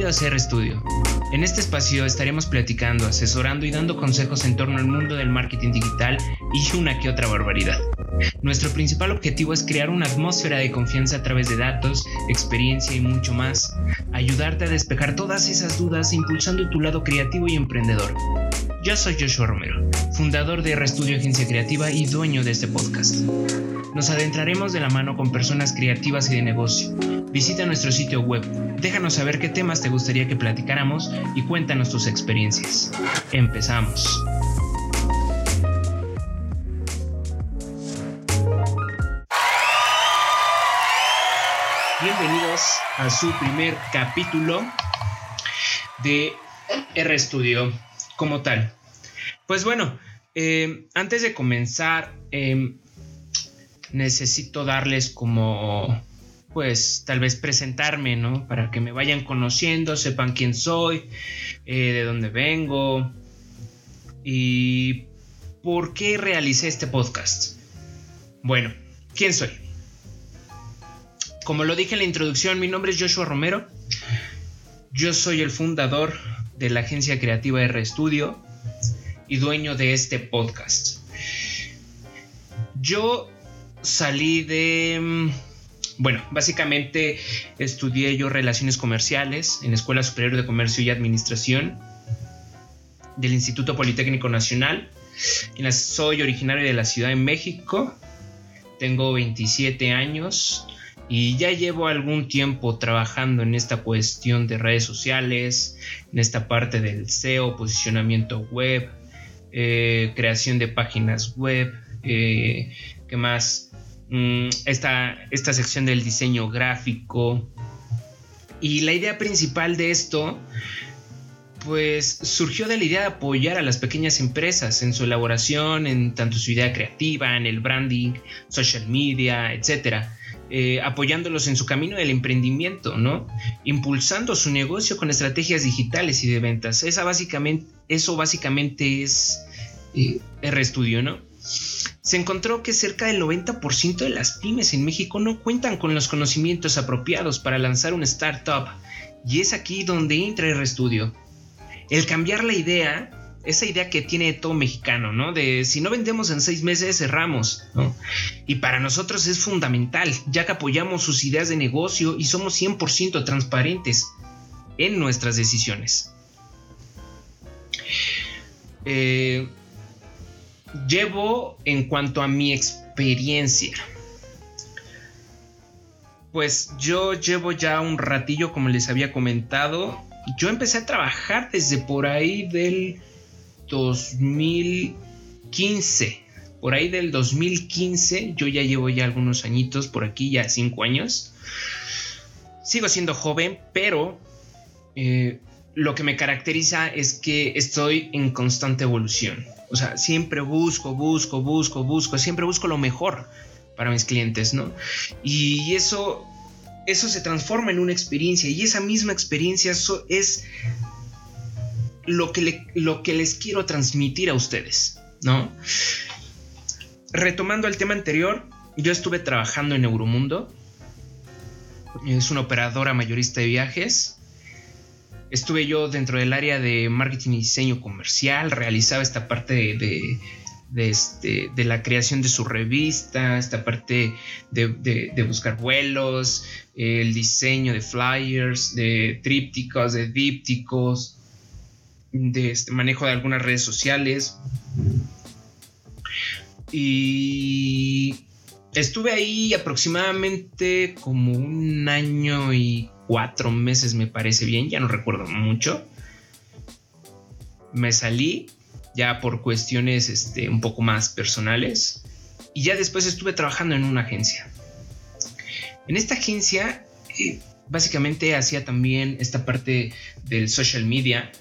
Bienvenido a Studio. En este espacio estaremos platicando, asesorando y dando consejos en torno al mundo del marketing digital y una que otra barbaridad. Nuestro principal objetivo es crear una atmósfera de confianza a través de datos, experiencia y mucho más. Ayudarte a despejar todas esas dudas impulsando tu lado creativo y emprendedor. Yo soy Joshua Romero, fundador de RStudio Agencia Creativa y dueño de este podcast. Nos adentraremos de la mano con personas creativas y de negocio. Visita nuestro sitio web, déjanos saber qué temas te gustaría que platicáramos y cuéntanos tus experiencias. Empezamos. Bienvenidos a su primer capítulo de RStudio como tal. Pues bueno, eh, antes de comenzar, em, necesito darles como, pues tal vez presentarme, ¿no? Para que me vayan conociendo, sepan quién soy, eh, de dónde vengo y por qué realicé este podcast. Bueno, ¿quién soy? Como lo dije en la introducción, mi nombre es Joshua Romero. Yo soy el fundador de la agencia creativa R Studio y dueño de este podcast. Yo salí de... Mm, bueno, básicamente estudié yo relaciones comerciales en la Escuela Superior de Comercio y Administración del Instituto Politécnico Nacional. Soy originario de la Ciudad de México. Tengo 27 años y ya llevo algún tiempo trabajando en esta cuestión de redes sociales, en esta parte del SEO, posicionamiento web, eh, creación de páginas web, eh, ¿qué más? Mm, esta, esta sección del diseño gráfico. Y la idea principal de esto pues surgió de la idea de apoyar a las pequeñas empresas en su elaboración, en tanto su idea creativa, en el branding, social media, etcétera. Eh, apoyándolos en su camino del emprendimiento, ¿no? Impulsando su negocio con estrategias digitales y de ventas. Esa básicamente, eso básicamente es eh, RStudio, ¿no? Se encontró que cerca del 90% de las pymes en México no cuentan con los conocimientos apropiados para lanzar una startup. Y es aquí donde entra RStudio. El cambiar la idea esa idea que tiene todo mexicano, ¿no? De si no vendemos en seis meses, cerramos, ¿no? Y para nosotros es fundamental, ya que apoyamos sus ideas de negocio y somos 100% transparentes en nuestras decisiones. Eh, llevo en cuanto a mi experiencia. Pues yo llevo ya un ratillo, como les había comentado. Yo empecé a trabajar desde por ahí del 2015. Por ahí del 2015, yo ya llevo ya algunos añitos por aquí, ya cinco años. Sigo siendo joven, pero eh, lo que me caracteriza es que estoy en constante evolución. O sea, siempre busco, busco, busco, busco, siempre busco lo mejor para mis clientes, ¿no? Y eso, eso se transforma en una experiencia y esa misma experiencia es lo que, lo que les quiero transmitir a ustedes, ¿no? Retomando el tema anterior, yo estuve trabajando en Euromundo, es una operadora mayorista de viajes. Estuve yo dentro del área de marketing y diseño comercial, realizaba esta parte de, de, este, la creación de su revista, esta parte de, de, buscar vuelos, el diseño de flyers, de trípticos, de dípticos, de este manejo de algunas redes sociales. Y estuve ahí aproximadamente como un año y cuatro meses, me parece bien, ya no recuerdo mucho. Me salí ya por cuestiones este, un poco más personales y ya después estuve trabajando en una agencia. En esta agencia eh, básicamente hacía también esta parte del social media,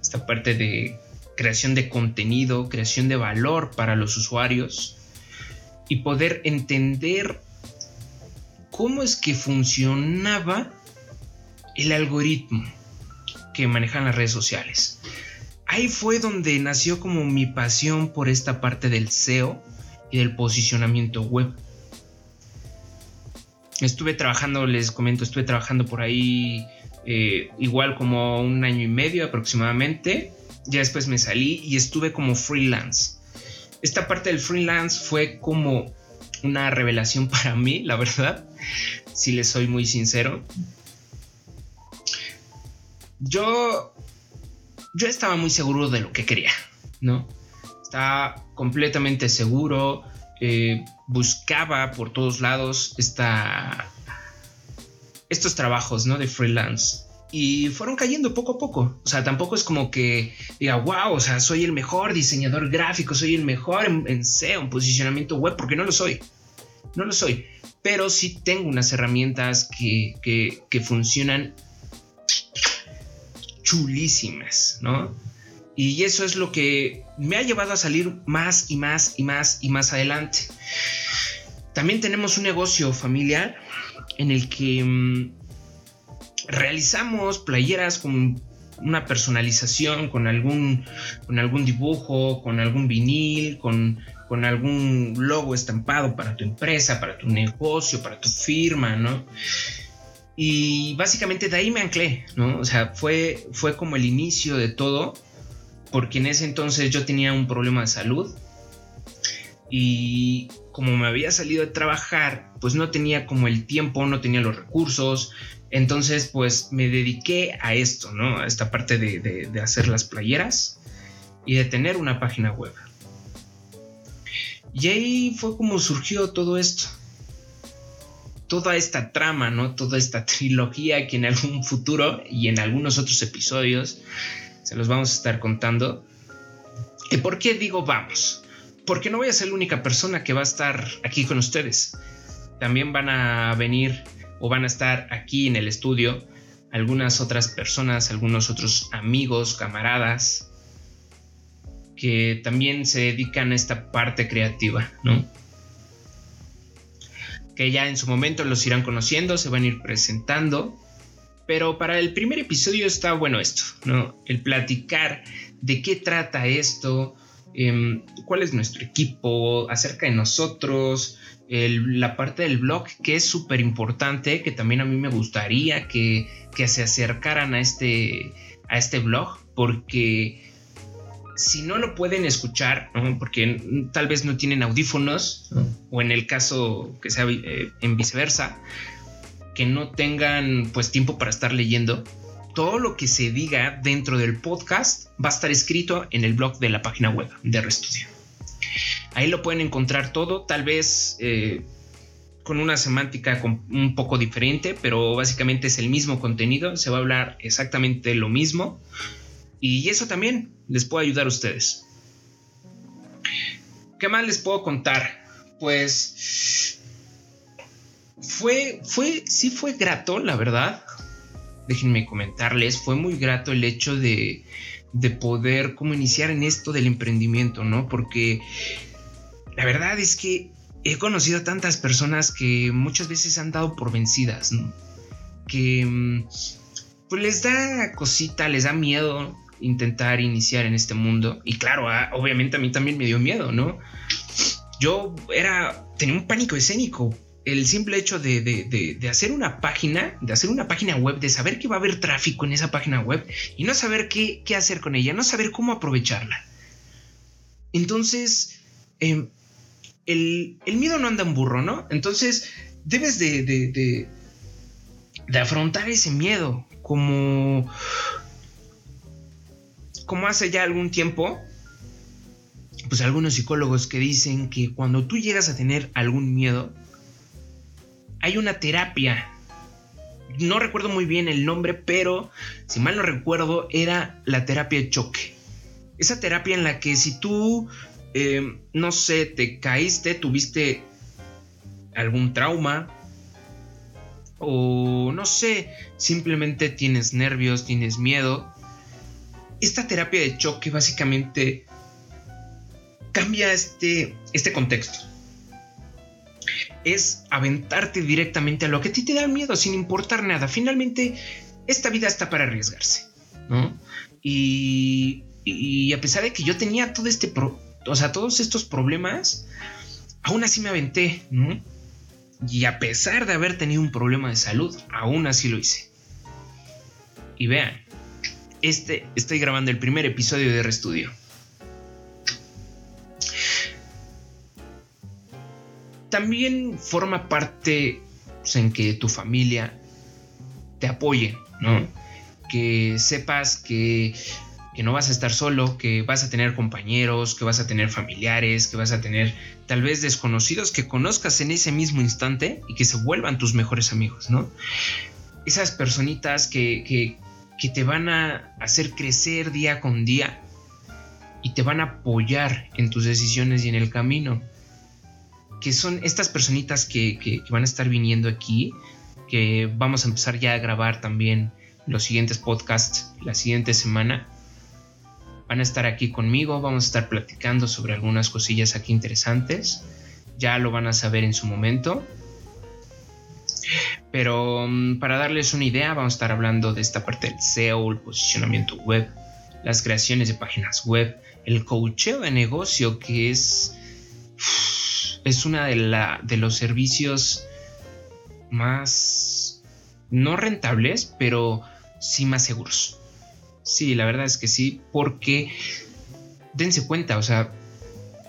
esta parte de creación de contenido, creación de valor para los usuarios y poder entender cómo es que funcionaba el algoritmo que manejan las redes sociales. Ahí fue donde nació como mi pasión por esta parte del SEO y del posicionamiento web. Estuve trabajando, les comento, estuve trabajando por ahí eh, igual como un año y medio aproximadamente. Ya después me salí y estuve como freelance. Esta parte del freelance fue como una revelación para mí, la verdad, si les soy muy sincero. Yo, yo estaba muy seguro de lo que quería, ¿no? Estaba completamente seguro, eh, buscaba por todos lados esta, estos trabajos, ¿no? De freelance. Y fueron cayendo poco a poco. O sea, tampoco es como que diga, wow, o sea, soy el mejor diseñador gráfico, soy el mejor en, SEO, en posicionamiento web, porque no lo soy. No lo soy. Pero sí tengo unas herramientas que, que, que funcionan chulísimas, ¿no? Y eso es lo que me ha llevado a salir más y más y más y más adelante. También tenemos un negocio familiar en el que mm, realizamos playeras con una personalización, con algún, con algún dibujo, con algún vinil, con, con algún logo estampado para tu empresa, para tu negocio, para tu firma, ¿no? Y básicamente de ahí me anclé, ¿no? O sea, fue, fue como el inicio de todo, porque en ese entonces yo tenía un problema de salud y como me había salido de trabajar, pues no tenía como el tiempo, no tenía los recursos, entonces pues me dediqué a esto, ¿no? A esta parte de, de hacer las playeras y de tener una página web. Y ahí fue como surgió todo esto toda esta trama, ¿no? Toda esta trilogía que en algún futuro y en algunos otros episodios se los vamos a estar contando. ¿Y por qué digo vamos? Porque no voy a ser la única persona que va a estar aquí con ustedes. También van a venir o van a estar aquí en el estudio algunas otras personas, algunos otros amigos, camaradas, que también se dedican a esta parte creativa, ¿no? que ya en su momento los irán conociendo, se van a ir presentando. Pero para el primer episodio está bueno esto, ¿no? El platicar de qué trata esto, em, cuál es nuestro equipo, acerca de nosotros, la parte del blog que es súper importante, que también a mí me gustaría que, que se acercaran a este, a este blog, porque si no lo pueden escuchar, porque tal vez no tienen audífonos, o en el caso que sea eh, en viceversa, que no tengan pues tiempo para estar leyendo, todo lo que se diga dentro del podcast va a estar escrito en el blog de la página web de Restudio. Ahí lo pueden encontrar todo, tal vez eh, con una semántica un poco diferente, pero básicamente es el mismo contenido, se va a hablar exactamente lo mismo y eso también les puede ayudar a ustedes. ¿Qué más les puedo contar? Pues fue, fue, sí fue grato, la verdad. Déjenme comentarles, fue muy grato el hecho de, de poder como iniciar en esto del emprendimiento, ¿no? Porque la verdad es que he conocido a tantas personas que muchas veces han dado por vencidas, ¿no? Que mm, pues les da cosita, les da miedo intentar iniciar en este mundo. Y claro, ah, obviamente a mí también me dio miedo, ¿no? Yo era, tenía un pánico escénico. El simple hecho de, hacer una página, de hacer una página web, de saber que va a haber tráfico en esa página web y no saber qué, hacer con ella, no saber cómo aprovecharla. Entonces, em, el, el, miedo no anda en burro, ¿no? Entonces, debes de, de, de afrontar ese miedo como como hace ya algún tiempo, pues algunos psicólogos que dicen que cuando tú llegas a tener algún miedo, hay una terapia. No recuerdo muy bien el nombre, pero si mal no recuerdo, era la terapia de choque. Esa terapia en la que si tú, eh, no sé, te caíste, tuviste algún trauma, o no sé, simplemente tienes nervios, tienes miedo, esta terapia de choque básicamente cambia este, este contexto. Es aventarte directamente a lo que a ti te da miedo sin importar nada. Finalmente, esta vida está para arriesgarse, ¿no? Y, a pesar de que yo tenía todo este, o sea, todos estos problemas, aún así me aventé, ¿no? Y a pesar de haber tenido un problema de salud, aún así lo hice. y vean, este estoy grabando el primer episodio de Restudio. También forma parte pues, en que tu familia te apoye, ¿no? Que sepas que, que no vas a estar solo, que vas a tener compañeros, que vas a tener familiares, que vas a tener tal vez desconocidos que conozcas en ese mismo instante y que se vuelvan tus mejores amigos, ¿no? Esas personitas que, que, que te van a hacer crecer día con día y te van a apoyar en tus decisiones y en el camino. Que son estas personitas que, que, van a estar viniendo aquí, que vamos a empezar ya a grabar también los siguientes podcasts la siguiente semana. Van a estar aquí conmigo, vamos a estar platicando sobre algunas cosillas aquí interesantes. Ya lo van a saber en su momento. Pero mm, para darles una idea, vamos a estar hablando de esta parte del SEO, el posicionamiento web, las creaciones de páginas web, el coacheo de negocio, que es, es una de, la, de los servicios más no rentables, pero sí más seguros. Sí, la verdad es que sí, porque dense cuenta, o sea,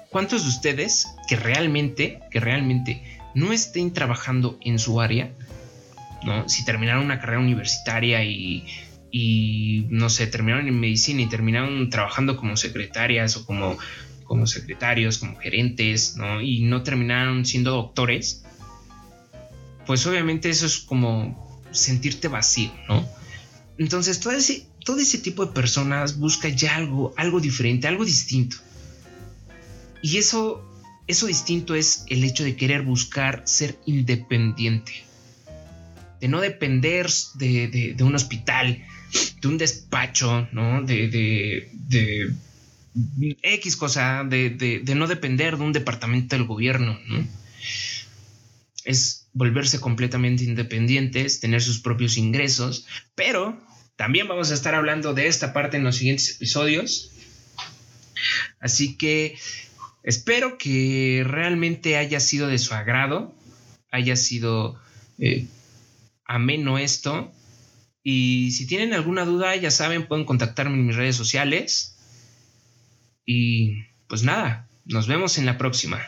¿cuántos de ustedes que realmente, que realmente no estén trabajando en su área, ¿no? Si terminaron una carrera universitaria y, y no sé, terminaron en medicina y terminaron trabajando como secretarias o como, como secretarios, como gerentes, ¿no? Y no terminaron siendo doctores, pues obviamente eso es como sentirte vacío, ¿no? Entonces todo ese, todo ese tipo de personas busca ya algo, algo diferente, algo distinto. Y eso eso distinto es el hecho de querer buscar ser independiente, de no depender de, un hospital, de un despacho, ¿no? De, de X cosa, de, no depender de un departamento del gobierno, ¿no? Es volverse completamente independientes, tener sus propios ingresos, pero también vamos a estar hablando de esta parte en los siguientes episodios. Así que Espero que realmente haya sido de su agrado, haya sido eh, ameno esto. Y si tienen alguna duda, ya saben, pueden contactarme en mis redes sociales. Y pues nada, nos vemos en la próxima.